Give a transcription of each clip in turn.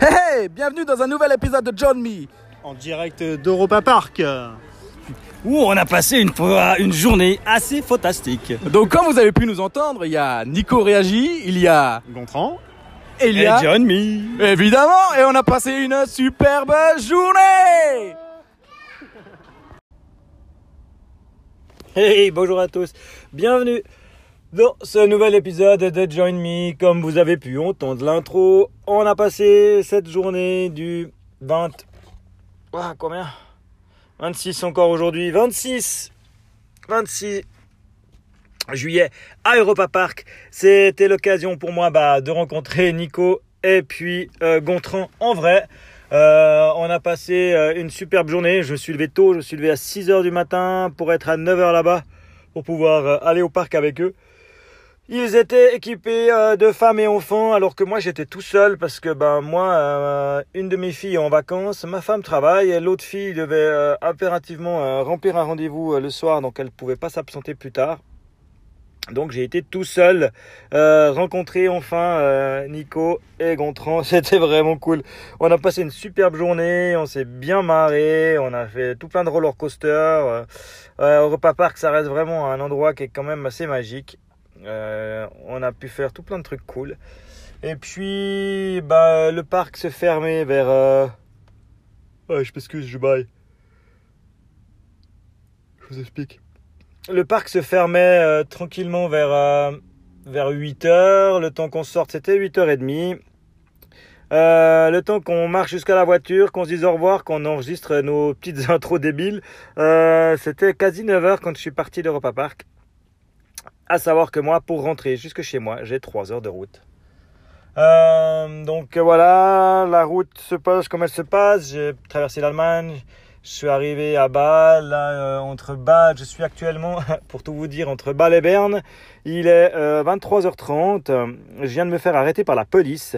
Hey, hey, bienvenue dans un nouvel épisode de John Me. En direct d'Europa Park. Où on a passé une, fois une journée assez fantastique. Donc comme vous avez pu nous entendre, il y a Nico Réagi, il y a Gontran. et il y Et a John Me. évidemment, et on a passé une superbe journée. Hey, bonjour à tous. Bienvenue dans ce nouvel épisode de Join Me. Comme vous avez pu entendre l'intro, on a passé cette journée du 20... Ah, combien? 26 encore aujourd'hui. 26 26 juillet à Europa Park. C'était l'occasion pour moi bah, de rencontrer Nico et puis euh, Gontran en vrai. Euh, on a passé euh, une superbe journée. Je me suis levé tôt, je me suis levé à 6h du matin pour être à 9h là-bas pour pouvoir aller au parc avec eux. Ils étaient équipés euh, de femmes et enfants alors que moi j'étais tout seul parce que ben moi euh, une de mes filles est en vacances, ma femme travaille et l'autre fille devait euh, impérativement remplir un rendez-vous le soir donc elle pouvait pas s'absenter plus tard. Donc j'ai été tout seul rencontrer enfin Nico et Gontran, c'était vraiment cool. On a passé une superbe journée, on s'est bien marré, on a fait tout plein de roller coasters. Euh, Europa Park ça reste vraiment un endroit qui est quand même assez magique. Euh, on a pu faire tout plein de trucs cool. Et puis bah le parc se fermait vers euh... Je m'excuse, je baille. Je vous explique. Le parc se fermait euh, tranquillement vers, vers 8 heures. Le temps qu'on sorte, c'était 8h30. Euh, le temps qu'on marche jusqu'à la voiture, qu'on se dise au revoir, qu'on enregistre nos petites intros débiles, c'était quasi 9h quand je suis parti d'Europa Park. À savoir que moi, pour rentrer jusque chez moi, j'ai 3 heures de route. Euh, donc voilà, la route se passe comme elle se passe. J'ai traversé l'Allemagne, je suis arrivé à Bâle, là, euh, entre Bâle, je suis actuellement, pour tout vous dire, entre Bâle et Berne. Il est euh, 23h30. Je viens de me faire arrêter par la police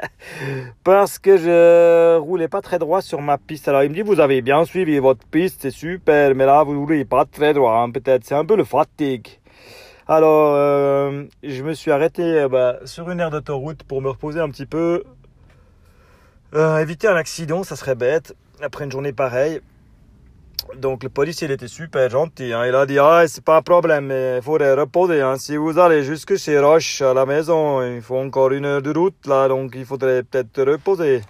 parce que je roulais pas très droit sur ma piste. Alors il me dit, vous avez bien suivi votre piste, c'est super, mais là vous roulez pas très droit, hein, peut-être. C'est un peu le fatigue. Alors, euh, je me suis arrêté euh, bah, sur une aire d'autoroute pour me reposer un petit peu. Euh, éviter un accident, ça serait bête, après une journée pareille. Donc le policier, était super gentil. hein. Il a dit, ah, c'est pas un problème, il faudrait reposer. hein. Si vous allez jusque chez Roche, à la maison, il faut encore une heure de route, là, donc il faudrait peut-être reposer.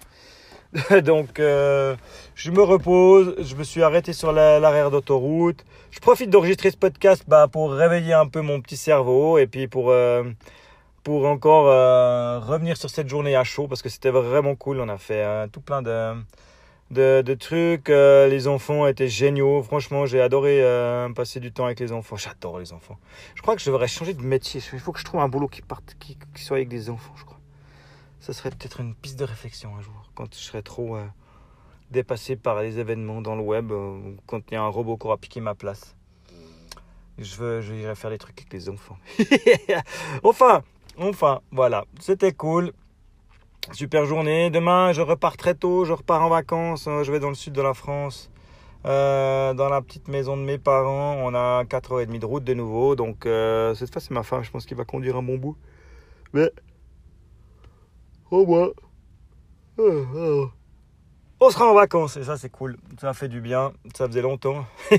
donc, euh, je me repose, je me suis arrêté sur la- l'arrière d'autoroute. Je profite d'enregistrer ce podcast bah, pour réveiller un peu mon petit cerveau et puis pour, euh, encore euh, revenir sur cette journée à chaud parce que c'était vraiment cool. On a fait tout plein de, trucs. les enfants étaient géniaux. Franchement, j'ai adoré passer du temps avec les enfants. J'adore les enfants. Je crois que je devrais changer de métier. Il faut que je trouve un boulot qui, parte, qui, qui soit avec des enfants, je crois. Ça serait peut-être une piste de réflexion un jour quand je serais trop euh, dépassé par les événements dans le web, euh, quand il y a un robot qui aura piqué ma place. Je veux, je irai faire des trucs avec les enfants. enfin, enfin, voilà, c'était cool. Super journée. Demain, je repars très tôt. Je repars en vacances. Euh, Je vais dans le sud de la France. dans la petite maison de mes parents. On a 4h30 de route de nouveau. Donc, cette fois, c'est ma femme. Je pense qu'il va conduire un bon bout. Mais, au moins, euh, euh, on sera en vacances. Et ça, c'est cool. Ça fait du bien. Ça faisait longtemps.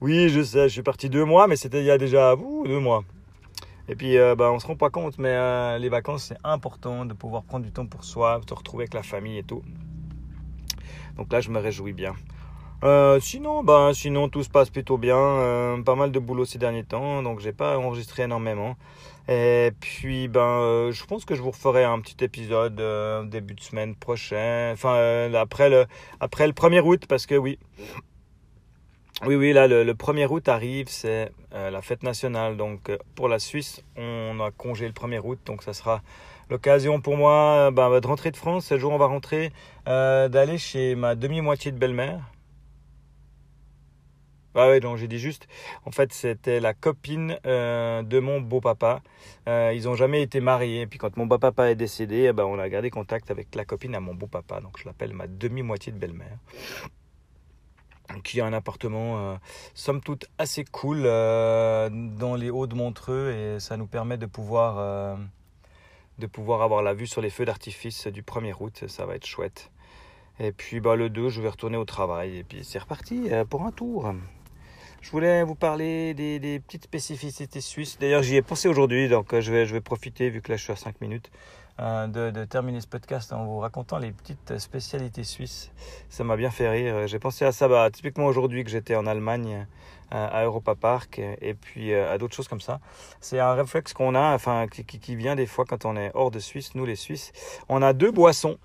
oui, je sais. Je suis parti deux mois, mais c'était il y a déjà deux mois. Et puis, euh, bah, on se rend pas compte, mais euh, les vacances, c'est important de pouvoir prendre du temps pour soi, de se retrouver avec la famille et tout. Donc là, je me réjouis bien. Euh, sinon, bah, sinon, tout se passe plutôt bien. Pas mal de boulot ces derniers temps, donc j'ai pas enregistré énormément. Et puis, ben, euh, je pense que je vous referai un petit épisode euh, début de semaine prochaine, enfin euh, après le après le 1er août, parce que oui, oui, oui, là, le, le 1er août arrive, c'est la fête nationale. Donc, pour la Suisse, on a congé le 1er août. Donc, ça sera l'occasion pour moi euh, ben, de rentrer de France. Ce jour, on va rentrer, d'aller chez ma demi-moitié de belle-mère. Ah ouais, non, j'ai dit juste. En fait, c'était la copine euh, de mon beau-papa. Euh, ils ont jamais été mariés. Et puis, quand mon beau-papa est décédé, eh ben, on a gardé contact avec la copine à mon beau-papa. Donc, je l'appelle ma demi-moitié de belle-mère qui a un appartement euh, somme toute assez cool dans les hauts de Montreux et ça nous permet de pouvoir de pouvoir avoir la vue sur les feux d'artifice du 1er août. Ça va être chouette. Et puis bah, le 2, je vais retourner au travail. Et puis c'est reparti pour un tour. Je voulais vous parler des, petites spécificités suisses. D'ailleurs, j'y ai pensé aujourd'hui, donc euh, je vais, profiter, vu que là je suis à 5 minutes, euh, de, terminer ce podcast en vous racontant les petites spécialités suisses. Ça m'a bien fait rire. J'ai pensé à ça bah, typiquement aujourd'hui que j'étais en Allemagne à Europa Park et puis à d'autres choses comme ça. C'est un réflexe qu'on a, enfin qui, vient des fois quand on est hors de Suisse, nous les Suisses. On a deux boissons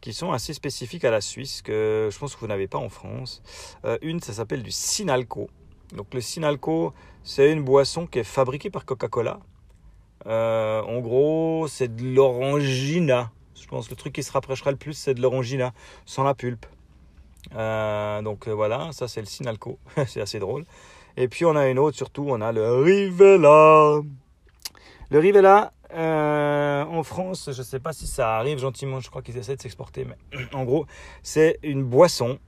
qui sont assez spécifiques à la Suisse, que je pense que vous n'avez pas en France. Euh, une, ça s'appelle du Sinalco. Donc le Sinalco, c'est une boisson qui est fabriquée par Coca-Cola. Euh, en gros, c'est de l'orangina. Je pense que le truc qui se rapprochera le plus, c'est de l'orangina, sans la pulpe. Euh, donc voilà, ça c'est le Sinalco. c'est assez drôle. Et puis on a une autre, surtout, on a le Rivella. Le Rivella, euh, en France, je ne sais pas si ça arrive gentiment, je crois qu'ils essaient de s'exporter, mais en gros, c'est une boisson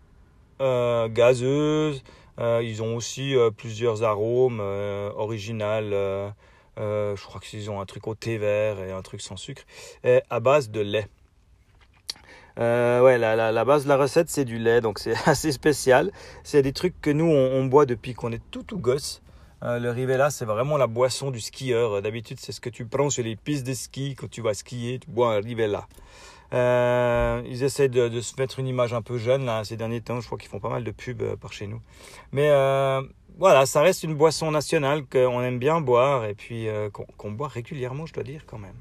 euh, gazeuse. Euh, ils ont aussi plusieurs arômes originaux. je crois qu'ils ont un truc au thé vert et un truc sans sucre, à base de lait. ouais, la, base de la recette, c'est du lait, donc c'est assez spécial. C'est des trucs que nous, on, boit depuis qu'on est tout tout gosse. Euh, le Rivella, c'est vraiment la boisson du skieur. D'habitude, c'est ce que tu prends sur les pistes de ski quand tu vas skier. Tu bois un Rivella. Euh, ils essaient de, se mettre une image un peu jeune là, ces derniers temps. Je crois qu'ils font pas mal de pubs euh, par chez nous. Mais voilà, ça reste une boisson nationale qu'on aime bien boire et puis qu'on boit régulièrement, je dois dire quand même.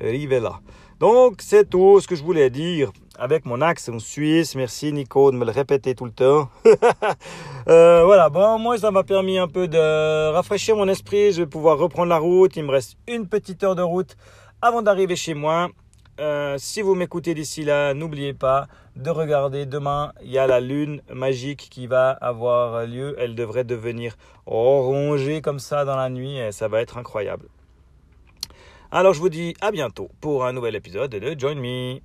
Le Rivella. Donc, c'est tout ce que je voulais dire avec mon accent suisse. Merci Nico de me le répéter tout le temps. euh, voilà, bon, moi ça m'a permis un peu de rafraîchir mon esprit. Je vais pouvoir reprendre la route. Il me reste une petite heure de route avant d'arriver chez moi. Euh, si vous m'écoutez d'ici là, n'oubliez pas de regarder demain. Il y a la lune magique qui va avoir lieu. Elle devrait devenir orangée comme ça dans la nuit et ça va être incroyable. Alors je vous dis à bientôt pour un nouvel épisode de Join Me.